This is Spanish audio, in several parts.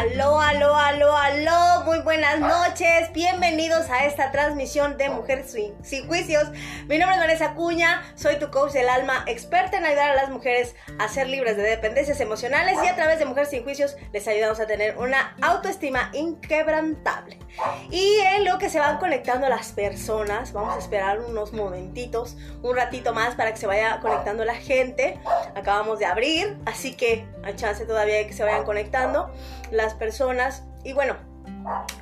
Aló, aló, aló, aló, buenas noches. Bienvenidos a esta transmisión de Mujeres Sin, Juicios. Mi nombre es Vanessa Cuña, soy tu coach del alma, experta en ayudar a las mujeres a ser libres de dependencias emocionales y a través de Mujeres Sin Juicios les ayudamos a tener una autoestima inquebrantable. Y en lo que se van conectando las personas, vamos a esperar unos momentitos, un ratito más para que se vaya conectando la gente. Acabamos de abrir, así que hay chance todavía de que se vayan conectando las personas. Y bueno,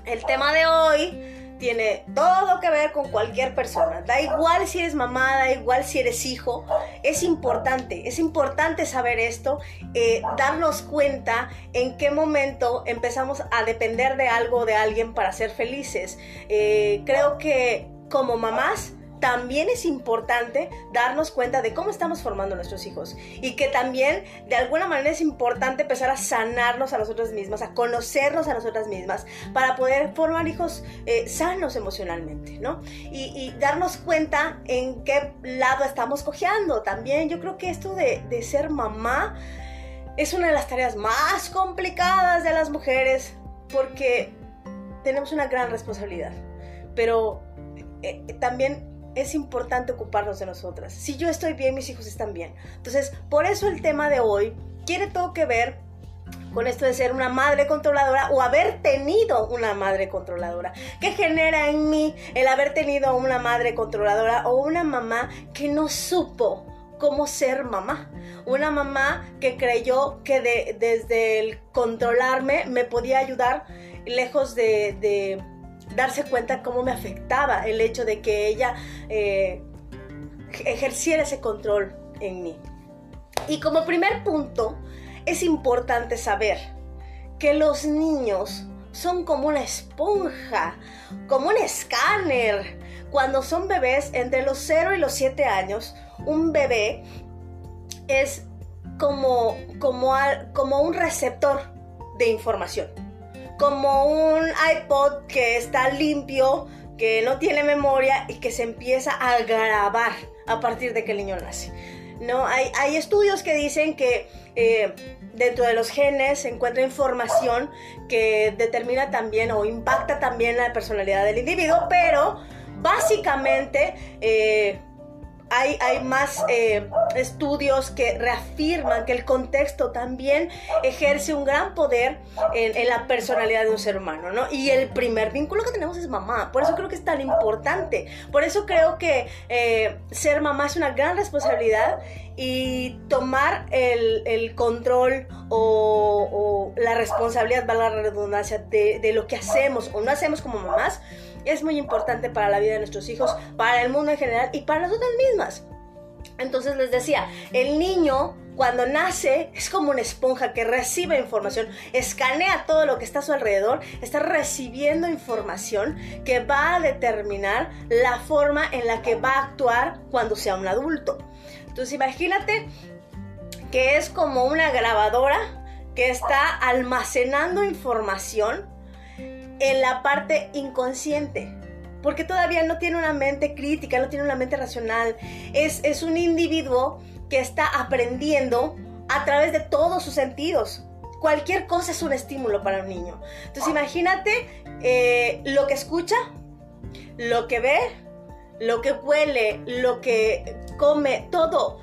el tema de hoy tiene todo que ver con cualquier persona. Da igual si eres mamá, da igual si eres hijo. Es importante, es importante saber esto, eh, darnos cuenta en qué momento empezamos a depender de algo o de alguien para ser felices. Eh, creo que como mamás también es importante darnos cuenta de cómo estamos formando a nuestros hijos y que también de alguna manera es importante empezar a sanarnos a nosotras mismas, a conocernos a nosotras mismas para poder formar hijos eh, sanos emocionalmente, ¿no? Y, darnos cuenta en qué lado estamos cojeando también. Yo creo que esto de, ser mamá es una de las tareas más complicadas de las mujeres porque tenemos una gran responsabilidad, pero eh, también es importante ocuparnos de nosotras. Si yo estoy bien, mis hijos están bien. Entonces, por eso el tema de hoy tiene todo que ver con esto de ser una madre controladora o haber tenido una madre controladora. ¿Qué genera en mí el haber tenido una madre controladora o una mamá que no supo cómo ser mamá? Una mamá que creyó que desde el controlarme me podía ayudar lejos de darse cuenta cómo me afectaba el hecho de que ella eh, ejerciera ese control en mí. Y como primer punto, es importante saber que los niños son como una esponja, como un escáner. Cuando son bebés, entre los 0 y los 7 años, un bebé es como, como, como un receptor de información como un iPod que está limpio, que no tiene memoria y que se empieza a grabar a partir de que el niño nace. ¿no? Hay, estudios que dicen que eh, dentro de los genes se encuentra información que determina también o impacta también la personalidad del individuo, pero básicamente eh, hay, más eh, estudios que reafirman que el contexto también ejerce un gran poder en, la personalidad de un ser humano, ¿no? Y el primer vínculo que tenemos es mamá, por eso creo que es tan importante, por eso creo que eh, ser mamá es una gran responsabilidad y tomar el, control o, la responsabilidad, valga la redundancia, de, de lo que hacemos o no hacemos como mamás, es muy importante para la vida de nuestros hijos, para el mundo en general y para nosotras mismas. Entonces les decía, el niño cuando nace es como una esponja que recibe información, escanea todo lo que está a su alrededor, está recibiendo información que va a determinar la forma en la que va a actuar cuando sea un adulto. Entonces imagínate que es como una grabadora que está almacenando información en la parte inconsciente. Porque todavía no tiene una mente crítica, no tiene una mente racional. Es, es un individuo que está aprendiendo a través de todos sus sentidos. Cualquier cosa es un estímulo para un niño. Entonces imagínate eh, lo que escucha, lo que ve, lo que huele, lo que come, todo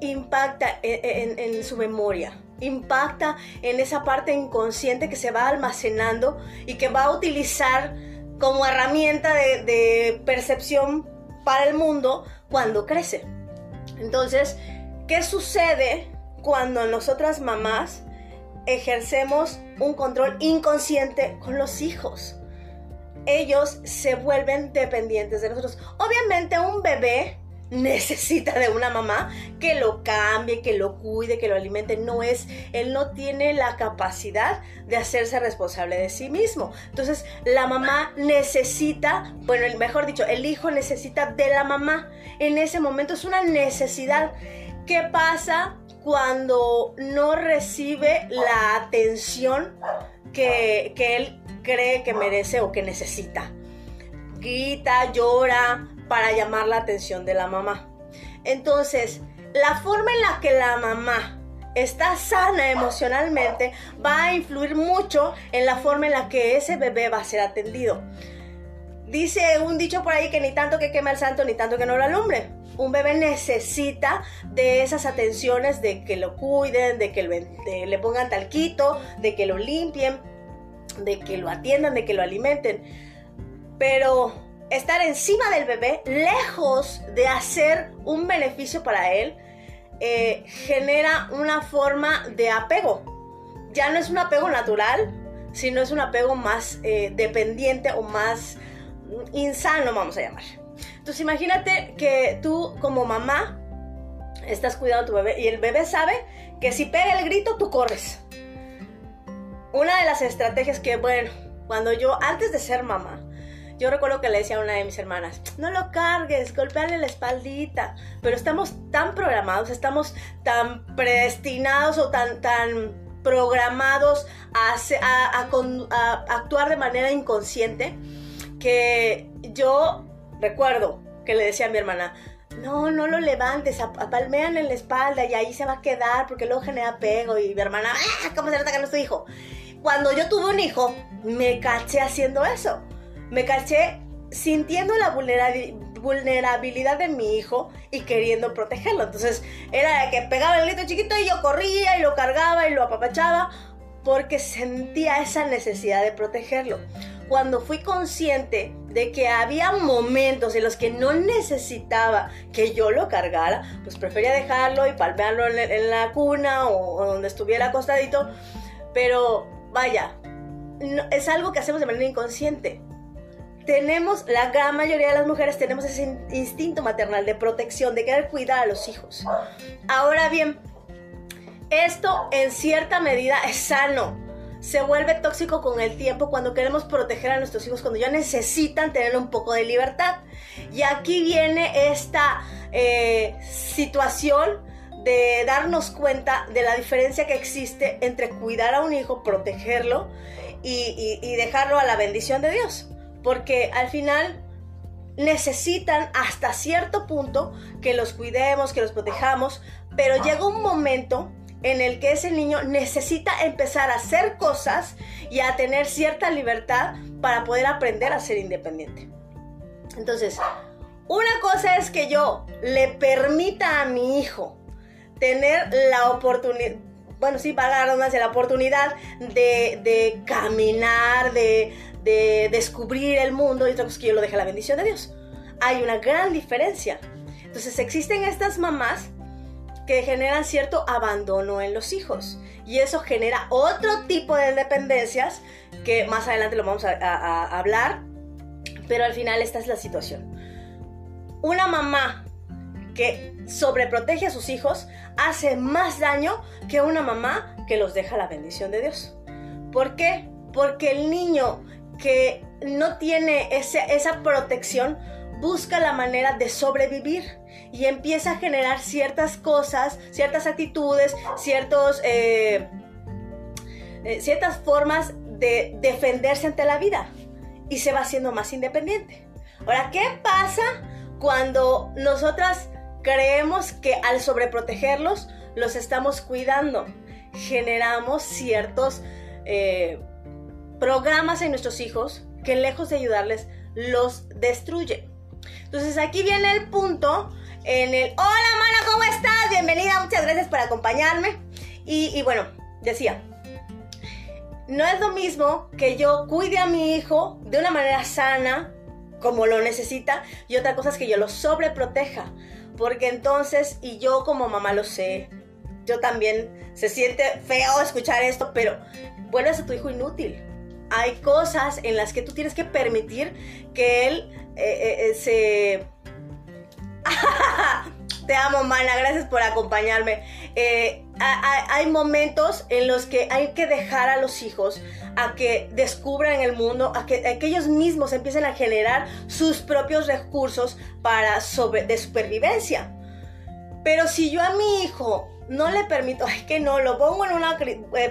impacta en su memoria impacta en esa parte inconsciente que se va almacenando y que va a utilizar como herramienta de, percepción para el mundo cuando crece. Entonces, ¿qué sucede cuando nosotras mamás ejercemos un control inconsciente con los hijos? Ellos se vuelven dependientes de nosotros. Obviamente un bebé necesita de una mamá que lo cambie, que lo cuide, que lo alimente. No es, él no tiene la capacidad de hacerse responsable de sí mismo. Entonces, la mamá necesita, bueno, mejor dicho, el hijo necesita de la mamá. En ese momento es una necesidad. ¿Qué pasa cuando no recibe la atención que, que él cree que merece o que necesita? Grita, llora, para llamar la atención de la mamá. Entonces, la forma en la que la mamá está sana emocionalmente, va a influir mucho en la forma en la que ese bebé va a ser atendido. Dice un dicho por ahí que ni tanto que queme al santo, ni tanto que no lo alumbre. Un bebé necesita de esas atenciones, de que lo cuiden, de que le pongan talquito, de que lo limpien, de que lo atiendan, de que lo alimenten. Pero estar encima del bebé, lejos de hacer un beneficio para él, eh, genera una forma de apego. Ya no es un apego natural, sino es un apego más eh, dependiente o más insano, vamos a llamar. Entonces imagínate que tú como mamá estás cuidando a tu bebé y el bebé sabe que si pega el grito tú corres. Una de las estrategias que, bueno, cuando yo, antes de ser mamá, yo recuerdo que le decía a una de mis hermanas, no lo cargues, golpeale la espaldita, pero estamos tan programados, estamos tan predestinados o tan, tan programados a, actuar de manera inconsciente que yo recuerdo que le decía a mi hermana, no, no lo levantes, apalmean en la espalda y ahí se va a quedar porque luego genera apego. Y mi hermana, ¡ah! ¿Cómo se nota que no es tu hijo? Cuando yo tuve un hijo, me caché haciendo eso. Me caché sintiendo la vulnerabilidad de mi hijo y queriendo protegerlo. Entonces era de que pegaba el grito chiquito y yo corría y lo cargaba y lo apapachaba porque sentía esa necesidad de protegerlo cuando fui consciente de que había momentos en los que no necesitaba que yo lo cargara, pues prefería dejarlo y palmearlo en, la cuna o, donde estuviera acostadito. Pero vaya, es algo que hacemos de manera inconsciente. Tenemos, la gran mayoría de las mujeres tenemos ese instinto maternal de protección, de querer cuidar a los hijos. Ahora bien, esto en cierta medida es sano se vuelve tóxico con el tiempo cuando queremos proteger a nuestros hijos, cuando ya necesitan tener un poco de libertad. Y aquí viene esta eh, situación de darnos cuenta de la diferencia que existe entre cuidar a un hijo, protegerlo y, y dejarlo a la bendición de Dios. Porque al final necesitan hasta cierto punto que los cuidemos, que los protejamos, pero llega un momento en el que ese niño necesita empezar a hacer cosas y a tener cierta libertad para poder aprender a ser independiente. Entonces, una cosa es que yo le permita a mi hijo tener la oportunidad, bueno, sí, para la redundancia, la oportunidad de, caminar, de, de, descubrir el mundo, y otra cosa que yo lo deje a la bendición de Dios. Hay una gran diferencia. Entonces, existen estas mamás que generan cierto abandono en los hijos. Y eso genera otro tipo de dependencias que más adelante lo vamos a, hablar. Pero al final esta es la situación. Una mamá que sobreprotege a sus hijos hace más daño que una mamá que los deja la bendición de Dios. ¿Por qué? Porque el niño que no tiene esa protección busca la manera de sobrevivir y empieza a generar ciertas cosas, ciertas actitudes, ciertos, eh, eh, ciertas formas de defenderse ante la vida y se va haciendo más independiente. Ahora, ¿qué pasa cuando nosotras creemos que al sobreprotegerlos los estamos cuidando? Generamos ciertos eh, programas en nuestros hijos que lejos de ayudarles los destruyen. Entonces aquí viene el punto en el, hola mana, ¿cómo estás? Bienvenida, muchas gracias por acompañarme. Y, bueno, decía, no es lo mismo que yo cuide a mi hijo de una manera sana, como lo necesita, y otra cosa es que yo lo sobreproteja. Porque entonces, y yo como mamá lo sé, yo también se siente feo escuchar esto, pero vuelves a tu hijo inútil. Hay cosas en las que tú tienes que permitir que él eh, eh, se... Te amo, mana, gracias por acompañarme. Eh, hay momentos en los que hay que dejar a los hijos a que descubran el mundo, a que, ellos mismos empiecen a generar sus propios recursos para sobre, de supervivencia. Pero si yo a mi hijo no le permito, ay, que no, lo pongo en una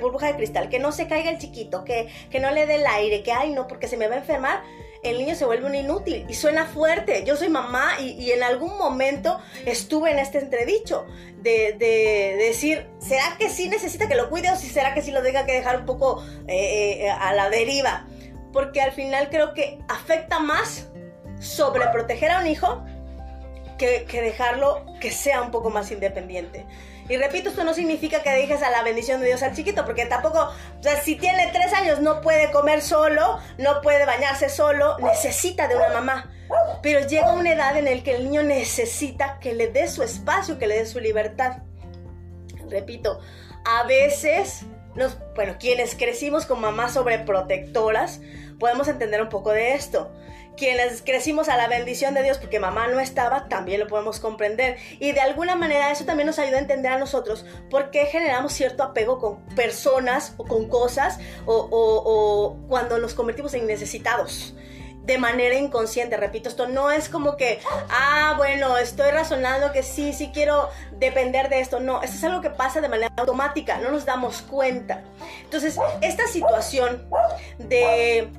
burbuja de cristal, que no se caiga el chiquito, que, que no le dé el aire, que ay, no, porque se me va a enfermar, el niño se vuelve un inútil y suena fuerte. Yo soy mamá y, en algún momento estuve en este entredicho de, decir, ¿será que sí necesita que lo cuide o si será que sí lo tenga que dejar un poco eh, eh, a la deriva? Porque al final creo que afecta más sobreproteger a un hijo que, que dejarlo que sea un poco más independiente. Y repito, esto no significa que dejes a la bendición de Dios al chiquito, porque tampoco, o sea, si tiene tres años no puede comer solo, no puede bañarse solo, necesita de una mamá. Pero llega una edad en la que el niño necesita que le dé su espacio, que le dé su libertad. Repito, a veces, nos, bueno, quienes crecimos con mamás sobreprotectoras, podemos entender un poco de esto quienes crecimos a la bendición de Dios porque mamá no estaba, también lo podemos comprender. Y de alguna manera eso también nos ayuda a entender a nosotros por qué generamos cierto apego con personas o con cosas o, cuando nos convertimos en necesitados de manera inconsciente. Repito, esto no es como que, ah, bueno, estoy razonando que sí, sí quiero depender de esto. No, esto es algo que pasa de manera automática, no nos damos cuenta. Entonces, esta situación de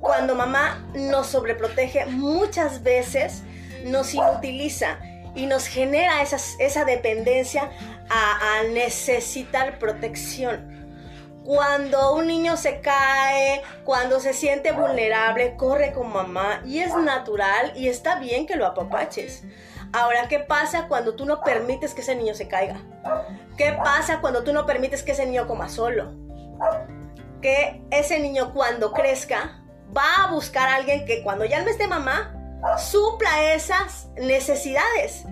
cuando mamá nos sobreprotege, muchas veces nos inutiliza y nos genera esa dependencia a, necesitar protección. Cuando un niño se cae, cuando se siente vulnerable, corre con mamá y es natural y está bien que lo apapaches. Ahora, ¿qué pasa cuando tú no permites que ese niño se caiga? ¿Qué pasa cuando tú no permites que ese niño coma solo? Que ese niño cuando crezca va a buscar a alguien que cuando ya no esté mamá, supla esas necesidades,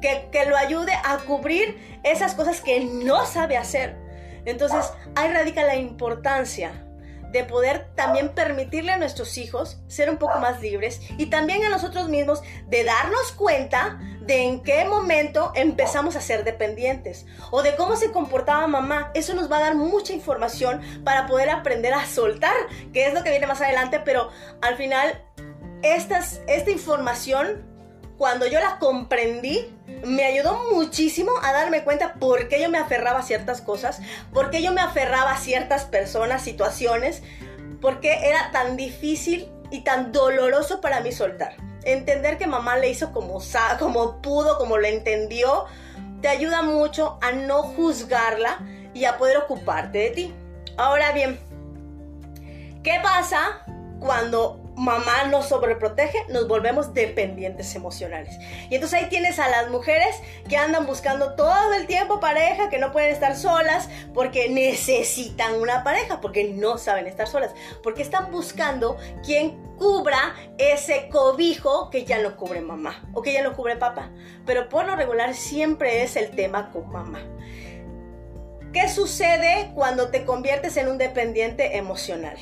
que, que lo ayude a cubrir esas cosas que no sabe hacer. Entonces, ahí radica la importancia de poder también permitirle a nuestros hijos ser un poco más libres y también a nosotros mismos de darnos cuenta de en qué momento empezamos a ser dependientes o de cómo se comportaba mamá. Eso nos va a dar mucha información para poder aprender a soltar, que es lo que viene más adelante, pero al final esta información, cuando yo la comprendí, me ayudó muchísimo a darme cuenta por qué yo me aferraba a ciertas cosas, por qué yo me aferraba a ciertas personas, situaciones, por qué era tan difícil y tan doloroso para mí soltar entender que mamá le hizo como, como pudo, como lo entendió, te ayuda mucho a no juzgarla y a poder ocuparte de ti. Ahora bien, ¿qué pasa cuando mamá nos sobreprotege, nos volvemos dependientes emocionales. Y entonces ahí tienes a las mujeres que andan buscando todo el tiempo pareja, que no pueden estar solas porque necesitan una pareja, porque no saben estar solas, porque están buscando quien cubra ese cobijo que ya no cubre mamá o que ya no cubre papá. Pero por lo regular siempre es el tema con mamá. ¿Qué sucede cuando te conviertes en un dependiente emocional?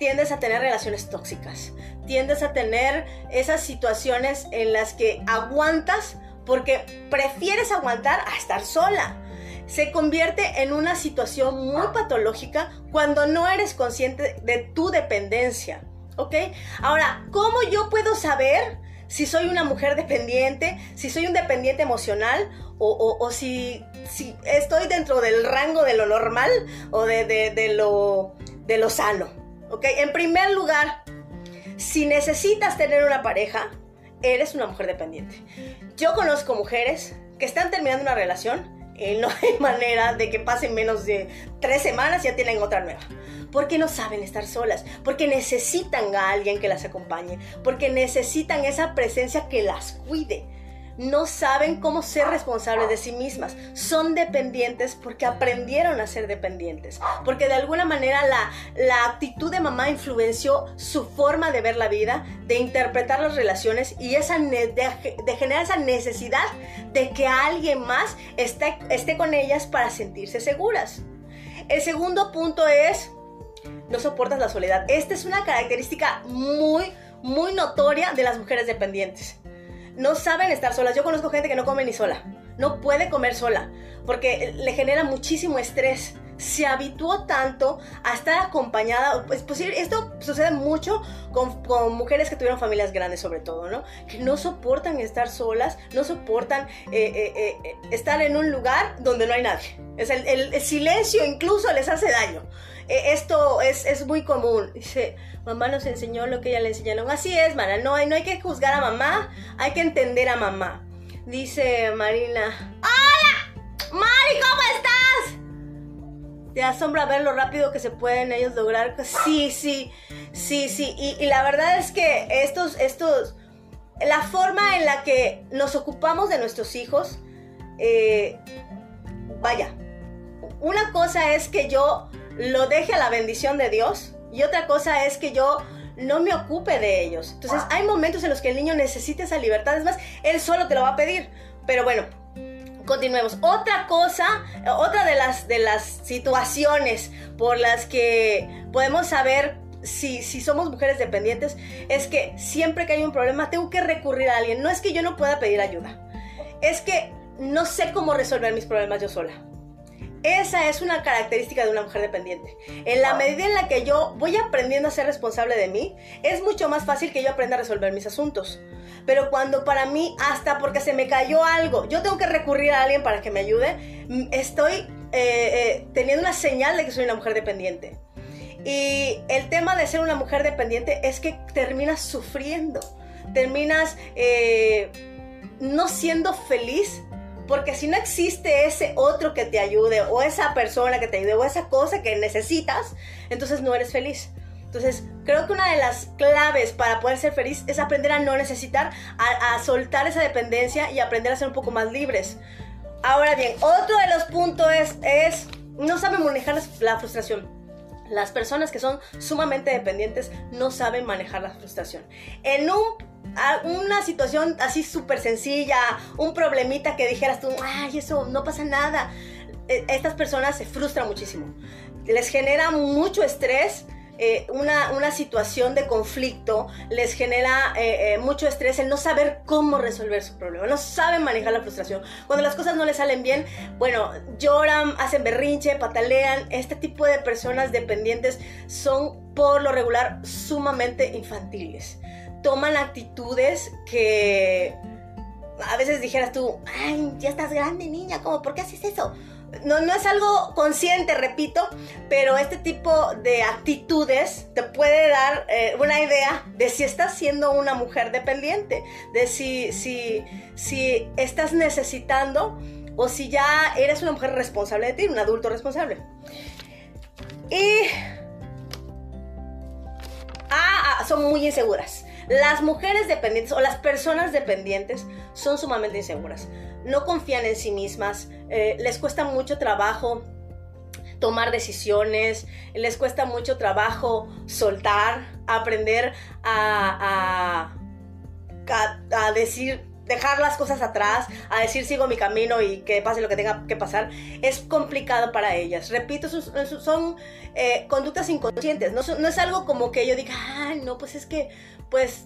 Tiendes a tener relaciones tóxicas, tiendes a tener esas situaciones en las que aguantas porque prefieres aguantar a estar sola. Se convierte en una situación muy patológica cuando no eres consciente de tu dependencia. ¿Ok? Ahora, ¿cómo yo puedo saber si soy una mujer dependiente, si soy un dependiente emocional o, si, estoy dentro del rango de lo normal o de, lo, de lo sano? ¿Ok? En primer lugar, si necesitas tener una pareja, eres una mujer dependiente. Yo conozco mujeres que están terminando una relación y no hay manera de que pasen menos de tres semanas y ya tienen otra nueva. Porque no saben estar solas, porque necesitan a alguien que las acompañe, porque necesitan esa presencia que las cuide no saben cómo ser responsables de sí mismas. Son dependientes porque aprendieron a ser dependientes. Porque de alguna manera la, la actitud de mamá influenció su forma de ver la vida, de interpretar las relaciones y esa de, generar esa necesidad de que alguien más esté, esté con ellas para sentirse seguras. El segundo punto es, no soportas la soledad. Esta es una característica muy, muy notoria de las mujeres dependientes no saben estar solas. Yo conozco gente que no come ni sola, no puede comer sola, porque le genera muchísimo estrés se habituó tanto a estar acompañada, pues, pues esto sucede mucho con, mujeres que tuvieron familias grandes sobre todo, ¿no? Que no soportan estar solas, no soportan eh, eh, eh, estar en un lugar donde no hay nadie. Es el, silencio incluso les hace daño. Esto es, es, muy común. Dice, mamá nos enseñó lo que ella le enseñaron. Así es, mana, no, no hay que juzgar a mamá, hay que entender a mamá. Dice Marina, ¡Hola! Mari, ¿cómo estás? Te asombra ver lo rápido que se pueden ellos lograr. Sí, sí, sí, sí. Y, la verdad es que estos, estos, la forma en la que nos ocupamos de nuestros hijos, eh, vaya, una cosa es que yo lo deje a la bendición de Dios y otra cosa es que yo no me ocupe de ellos. Entonces hay momentos en los que el niño necesita esa libertad. Es más, él solo te lo va a pedir. Pero bueno, continuemos. Otra cosa, otra de las, de las situaciones por las que podemos saber si, si, somos mujeres dependientes es que siempre que hay un problema tengo que recurrir a alguien. No es que yo no pueda pedir ayuda. Es que no sé cómo resolver mis problemas yo sola. Esa es una característica de una mujer dependiente. En la medida en la que yo voy aprendiendo a ser responsable de mí, es mucho más fácil que yo aprenda a resolver mis asuntos. Pero cuando para mí, hasta porque se me cayó algo, yo tengo que recurrir a alguien para que me ayude, mm, estoy eh, eh, teniendo una señal de que soy una mujer dependiente. Y el tema de ser una mujer dependiente es que terminas sufriendo, terminas eh, no siendo feliz porque si no existe ese otro que te ayude, o esa persona que te ayude, o esa cosa que necesitas, entonces no eres feliz. Entonces, creo que una de las claves para poder ser feliz es aprender a no necesitar, a, soltar esa dependencia y aprender a ser un poco más libres. Ahora bien, otro de los puntos es, es no saben manejar la frustración. Las personas que son sumamente dependientes no saben manejar la frustración. En un una situación así súper sencilla, un problemita que dijeras tú, ay, eso no pasa nada. E, estas personas se frustran muchísimo. Les genera mucho estrés. Eh, una, situación de conflicto les genera eh, eh, mucho estrés el no saber cómo resolver su problema, no saben manejar la frustración. Cuando las cosas no les salen bien, bueno, lloran, hacen berrinche, patalean. Este tipo de personas dependientes son por lo regular sumamente infantiles toman actitudes que a veces dijeras tú, ay, ya estás grande, niña, ¿cómo? ¿Por qué haces eso? No, no es algo consciente, repito, pero este tipo de actitudes te puede dar eh, una idea de si estás siendo una mujer dependiente, de si, si, si estás necesitando o si ya eres una mujer responsable de ti, un adulto responsable. Y... Ah, ah son muy inseguras. Las mujeres dependientes o las personas dependientes son sumamente inseguras. No confían en sí mismas, eh, les cuesta mucho trabajo tomar decisiones, les cuesta mucho trabajo soltar, aprender a, a, a decir dejar las cosas atrás, a decir sigo mi camino y que pase lo que tenga que pasar, es complicado para ellas. Repito, son eh, conductas inconscientes, no, es algo como que yo diga, ay, no, pues es que, pues,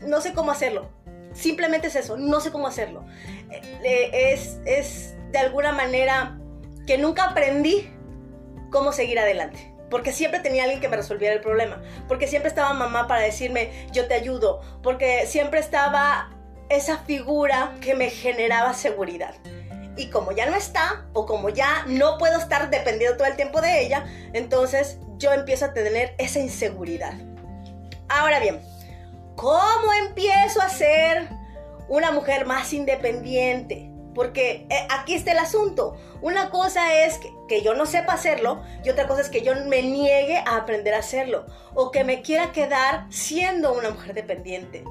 no sé cómo hacerlo. Simplemente es eso, no sé cómo hacerlo. Eh, es, es de alguna manera que nunca aprendí cómo seguir adelante porque siempre tenía alguien que me resolviera el problema, porque siempre estaba mamá para decirme yo te ayudo, porque siempre estaba esa figura que me generaba seguridad. Y como ya no está, o como ya no puedo estar dependiendo todo el tiempo de ella, entonces yo empiezo a tener esa inseguridad. Ahora bien, ¿cómo empiezo a ser una mujer más independiente? Porque eh, aquí está el asunto. Una cosa es que, que, yo no sepa hacerlo y otra cosa es que yo me niegue a aprender a hacerlo o que me quiera quedar siendo una mujer dependiente.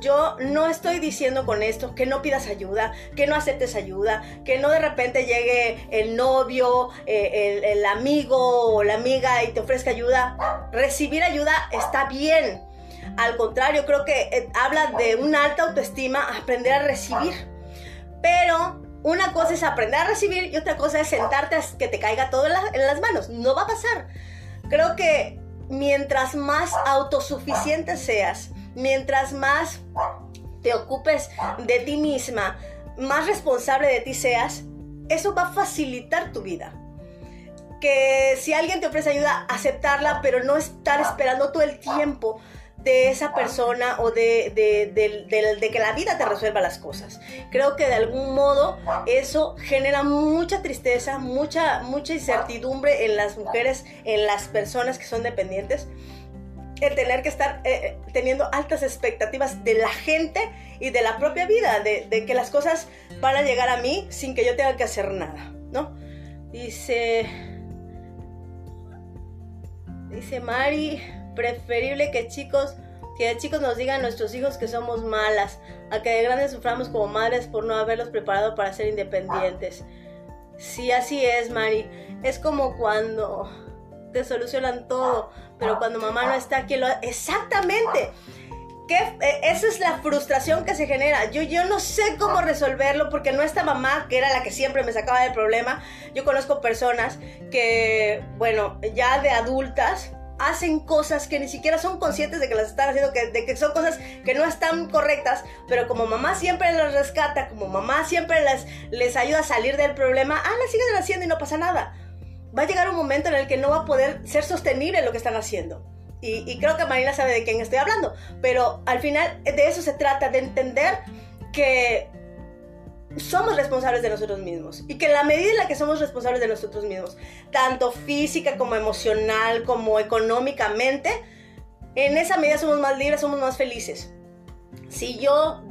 Yo no estoy diciendo con esto que no pidas ayuda, que no aceptes ayuda, que no de repente llegue el novio, eh, el, amigo o la amiga y te ofrezca ayuda. Recibir ayuda está bien. Al contrario, creo que eh, habla de una alta autoestima, aprender a recibir. Pero una cosa es aprender a recibir y otra cosa es sentarte a que te caiga todo en, en las manos. No va a pasar. Creo que mientras más autosuficiente seas, mientras más te ocupes de ti misma, más responsable de ti seas, eso va a facilitar tu vida. que si alguien te ofrece ayuda, aceptarla, pero no estar esperando todo el tiempo de esa persona o de, de, que la vida te resuelva las cosas. Creo que de algún modo eso genera mucha tristeza, mucha, mucha incertidumbre en las mujeres, en las personas que son dependientes. El tener que estar eh, eh, teniendo altas expectativas de la gente y de la propia vida, de, de que las cosas van a llegar a mí sin que yo tenga que hacer nada, ¿no? Dice, dice Mari, preferible que chicos que de chicos nos digan nuestros hijos que somos malas, a que de grandes suframos como madres por no haberlos preparado para ser independientes. Sí, así es, Mari. Es como cuando te solucionan todo, pero cuando mamá no está aquí lo exactamente. ¿Qué? Eh, esa es la frustración que se genera. Yo, yo no sé cómo resolverlo porque no está mamá, que era la que siempre me sacaba del problema. Yo conozco personas que, bueno, ya de adultas, hacen cosas que ni siquiera son conscientes de que las están haciendo, que, de que son cosas que no están correctas, pero como mamá siempre las rescata, como mamá siempre les, les ayuda a salir del problema, ah, las siguen haciendo y no pasa nada. Va a llegar un momento en el que no va a poder ser sostenible lo que están haciendo. Y, creo que Marina sabe de quién estoy hablando, pero al final de eso se trata, de entender que somos responsables de nosotros mismos y que en la medida en la que somos responsables de nosotros mismos, tanto física como emocional, como económicamente, en esa medida somos más libres, somos más felices. Si yo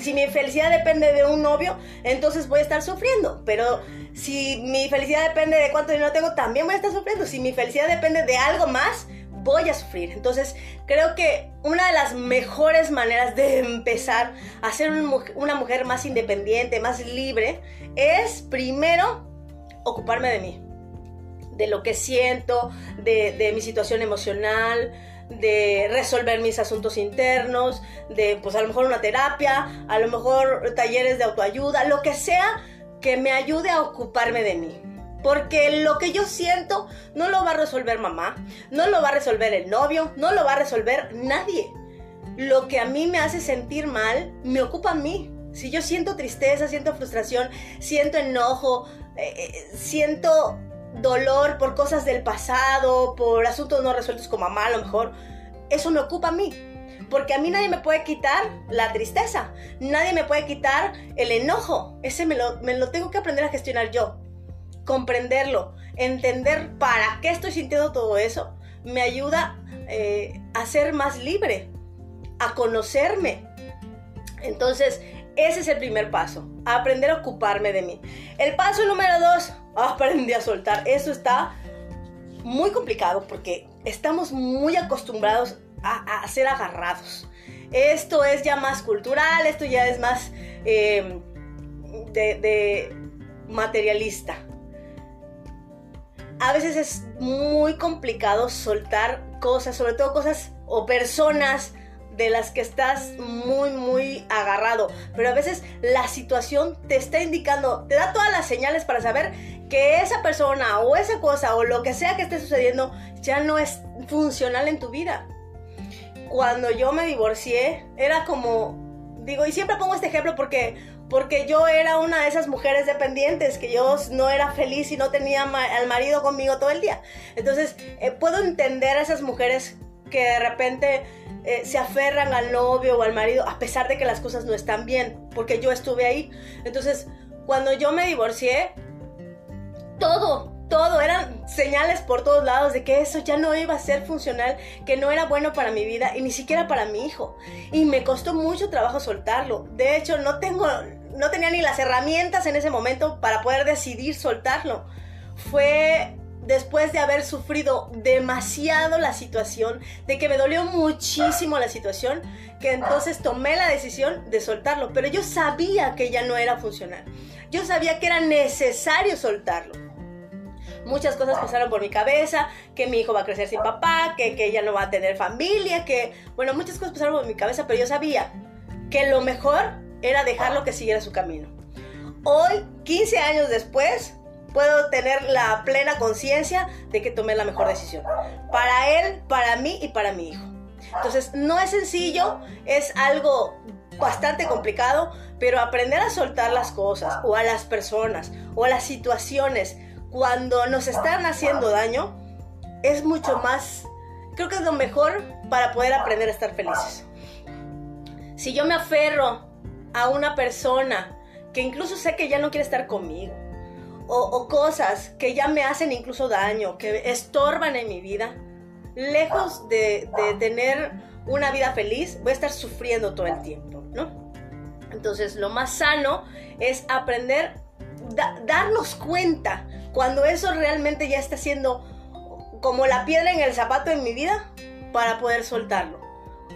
si mi felicidad depende de un novio, entonces voy a estar sufriendo. Pero si mi felicidad depende de cuánto dinero tengo, también voy a estar sufriendo. Si mi felicidad depende de algo más, voy a sufrir. Entonces, creo que una de las mejores maneras de empezar a ser una mujer más independiente, más libre, es primero ocuparme de mí, de lo que siento, de, mi situación emocional, de resolver mis asuntos internos, de pues a lo mejor una terapia, a lo mejor talleres de autoayuda, lo que sea que me ayude a ocuparme de mí. Porque lo que yo siento no lo va a resolver mamá, no lo va a resolver el novio, no lo va a resolver nadie. Lo que a mí me hace sentir mal, me ocupa a mí. Si yo siento tristeza, siento frustración, siento enojo, eh, eh, siento dolor por cosas del pasado, por asuntos no resueltos con mamá a lo mejor, eso me ocupa a mí. Porque a mí nadie me puede quitar la tristeza, nadie me puede quitar el enojo. Ese me lo, me lo tengo que aprender a gestionar yo comprenderlo, entender para qué estoy sintiendo todo eso, me ayuda eh, a ser más libre, a conocerme. Entonces, ese es el primer paso, aprender a ocuparme de mí. El paso número dos, aprendí a soltar. Eso está muy complicado porque estamos muy acostumbrados a, ser agarrados. Esto es ya más cultural, esto ya es más eh, de materialista a veces es muy complicado soltar cosas, sobre todo cosas o personas de las que estás muy, muy agarrado. Pero a veces la situación te está indicando, te da todas las señales para saber que esa persona o esa cosa o lo que sea que esté sucediendo ya no es funcional en tu vida. Cuando yo me divorcié, era como, digo, y siempre pongo este ejemplo porque porque yo era una de esas mujeres dependientes, que yo no era feliz y no tenía al marido conmigo todo el día. Entonces, eh, puedo entender a esas mujeres que de repente eh, se aferran al novio o al marido a pesar de que las cosas no están bien, porque yo estuve ahí. Entonces, cuando yo me divorcié, todo, todo, eran señales por todos lados de que eso ya no iba a ser funcional, que no era bueno para mi vida y ni siquiera para mi hijo. Y me costó mucho trabajo soltarlo. De hecho, no tengo, no tenía ni las herramientas en ese momento para poder decidir soltarlo. Fue después de haber sufrido demasiado la situación, de que me dolió muchísimo la situación, que entonces tomé la decisión de soltarlo. Pero yo sabía que ya no era funcional. Yo sabía que era necesario soltarlo muchas cosas pasaron por mi cabeza, que mi hijo va a crecer sin papá, que, que ella no va a tener familia, que, bueno, muchas cosas pasaron por mi cabeza, pero yo sabía que lo mejor era dejarlo que siguiera su camino. Hoy, 15 años después, puedo tener la plena conciencia de que tomé la mejor decisión. Para él, para mí y para mi hijo. Entonces, no es sencillo, es algo bastante complicado, pero aprender a soltar las cosas o a las personas o a las situaciones cuando nos están haciendo daño, es mucho más, creo que es lo mejor para poder aprender a estar felices. Si yo me aferro a una persona que incluso sé que ya no quiere estar conmigo, o, cosas que ya me hacen incluso daño, que estorban en mi vida, lejos de, tener una vida feliz, voy a estar sufriendo todo el tiempo, ¿no? Entonces, lo más sano es aprender, darnos cuenta cuando eso realmente ya está siendo como la piedra en el zapato en mi vida para poder soltarlo.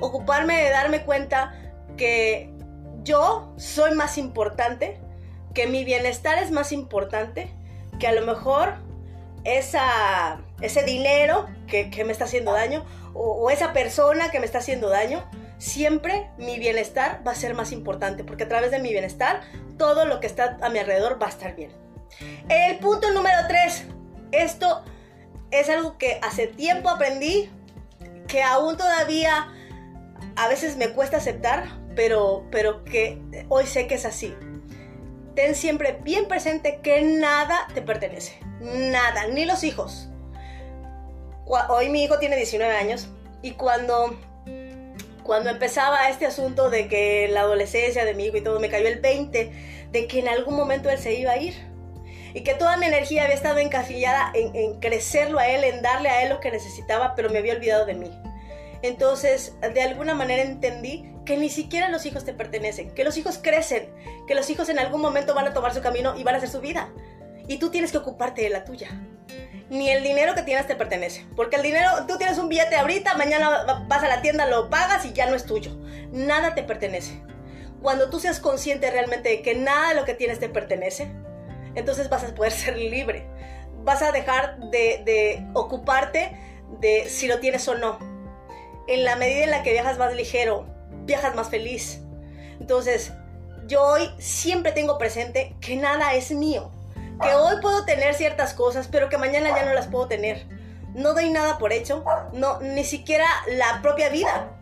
Ocuparme de darme cuenta que yo soy más importante, que mi bienestar es más importante, que a lo mejor esa, ese dinero que, me está haciendo daño o, esa persona que me está haciendo daño, siempre mi bienestar va a ser más importante, porque a través de mi bienestar todo lo que está a mi alrededor va a estar bien. El punto número tres, esto es algo que hace tiempo aprendí, que aún todavía a veces me cuesta aceptar, pero, pero que hoy sé que es así. Ten siempre bien presente que nada te pertenece. Nada, ni los hijos. Hoy mi hijo tiene 19 años y cuando, cuando empezaba este asunto de que la adolescencia de mi hijo y todo, me cayó el 20 de que en algún momento él se iba a ir. Y que toda mi energía había estado encasillada en, en crecerlo a él, en darle a él lo que necesitaba, pero me había olvidado de mí. Entonces, de alguna manera entendí que ni siquiera los hijos te pertenecen, que los hijos crecen, que los hijos en algún momento van a tomar su camino y van a hacer su vida. Y tú tienes que ocuparte de la tuya. Ni el dinero que tienes te pertenece. Porque el dinero, tú tienes un billete ahorita, mañana vas a la tienda, lo pagas y ya no es tuyo. Nada te pertenece. Cuando tú seas consciente realmente de que nada de lo que tienes te pertenece, entonces vas a poder ser libre. Vas a dejar de, de ocuparte de si lo tienes o no en la medida en la que viajas más ligero, viajas más feliz. Entonces, yo hoy siempre tengo presente que nada es mío. Que hoy puedo tener ciertas cosas, pero que mañana ya no las puedo tener. No doy nada por hecho, no, ni siquiera la propia vida.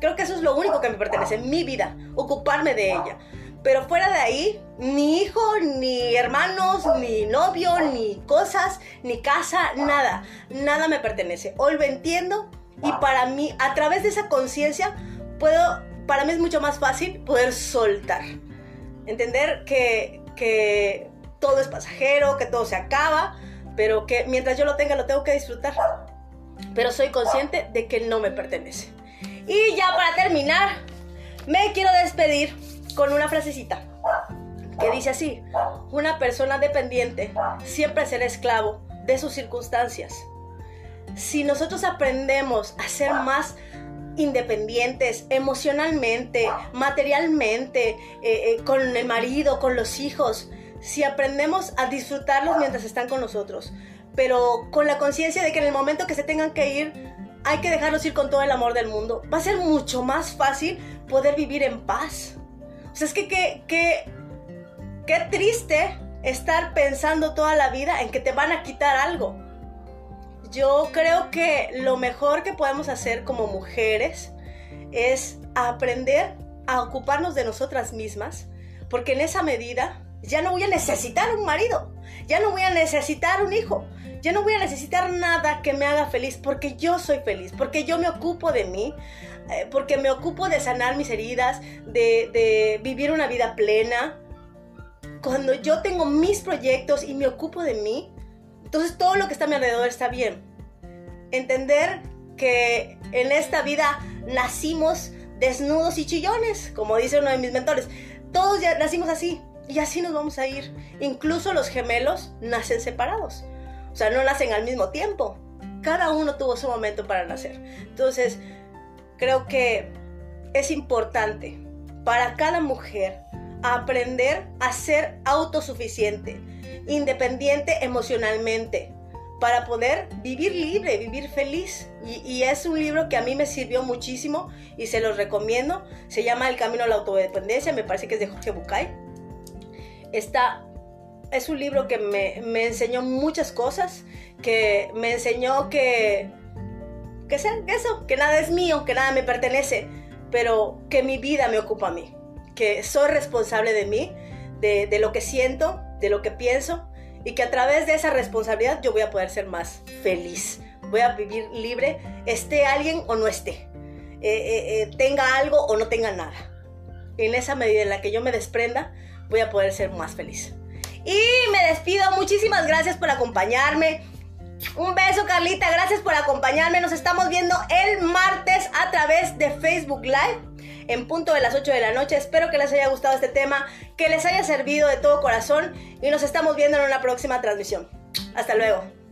Creo que eso es lo único que me pertenece, mi vida, ocuparme de ella. Pero fuera de ahí, ni hijo, ni hermanos, ni novio, ni cosas, ni casa, nada. Nada me pertenece. Hoy lo entiendo y para mí, a través de esa conciencia, puedo, para mí es mucho más fácil poder soltar. Entender que, que todo es pasajero, que todo se acaba, pero que mientras yo lo tenga, lo tengo que disfrutar. Pero soy consciente de que no me pertenece. Y ya para terminar, me quiero despedir con una frasecita que dice así, una persona dependiente siempre será esclavo de sus circunstancias si nosotros aprendemos a ser más independientes emocionalmente, materialmente, eh, eh, con el marido, con los hijos, si aprendemos a disfrutarlos mientras están con nosotros, pero con la conciencia de que en el momento que se tengan que ir, hay que dejarlos ir con todo el amor del mundo, va a ser mucho más fácil poder vivir en paz. O sea, es que qué triste estar pensando toda la vida en que te van a quitar algo yo creo que lo mejor que podemos hacer como mujeres es aprender a ocuparnos de nosotras mismas, porque en esa medida ya no voy a necesitar un marido, ya no voy a necesitar un hijo, ya no voy a necesitar nada que me haga feliz, porque yo soy feliz, porque yo me ocupo de mí, eh, porque me ocupo de sanar mis heridas, de, de vivir una vida plena. Cuando yo tengo mis proyectos y me ocupo de mí, entonces todo lo que está a mi alrededor está bien. Entender que en esta vida nacimos desnudos y chillones, como dice uno de mis mentores. Todos ya nacimos así y así nos vamos a ir. Incluso los gemelos nacen separados. O sea, no nacen al mismo tiempo. Cada uno tuvo su momento para nacer. Entonces, creo que es importante para cada mujer aprender a ser autosuficiente independiente emocionalmente para poder vivir libre, vivir feliz. Y, es un libro que a mí me sirvió muchísimo y se los recomiendo. Se llama El Camino a la Autodependencia, me parece que es de Jorge Bucay. Está, es un libro que me, enseñó muchas cosas, que me enseñó que, que, que eso, que nada es mío, que nada me pertenece, pero que mi vida me ocupa a mí, que soy responsable de mí, de, de lo que siento, de lo que pienso y que a través de esa responsabilidad yo voy a poder ser más feliz. Voy a vivir libre, esté alguien o no esté, eh, eh, eh, tenga algo o no tenga nada. En esa medida en la que yo me desprenda, voy a poder ser más feliz. Y me despido, muchísimas gracias por acompañarme. Un beso, Carlita. Gracias por acompañarme. Nos estamos viendo el martes a través de Facebook Live en punto de las 8 de la noche. Espero que les haya gustado este tema, que les haya servido de todo corazón y nos estamos viendo en una próxima transmisión. Hasta luego.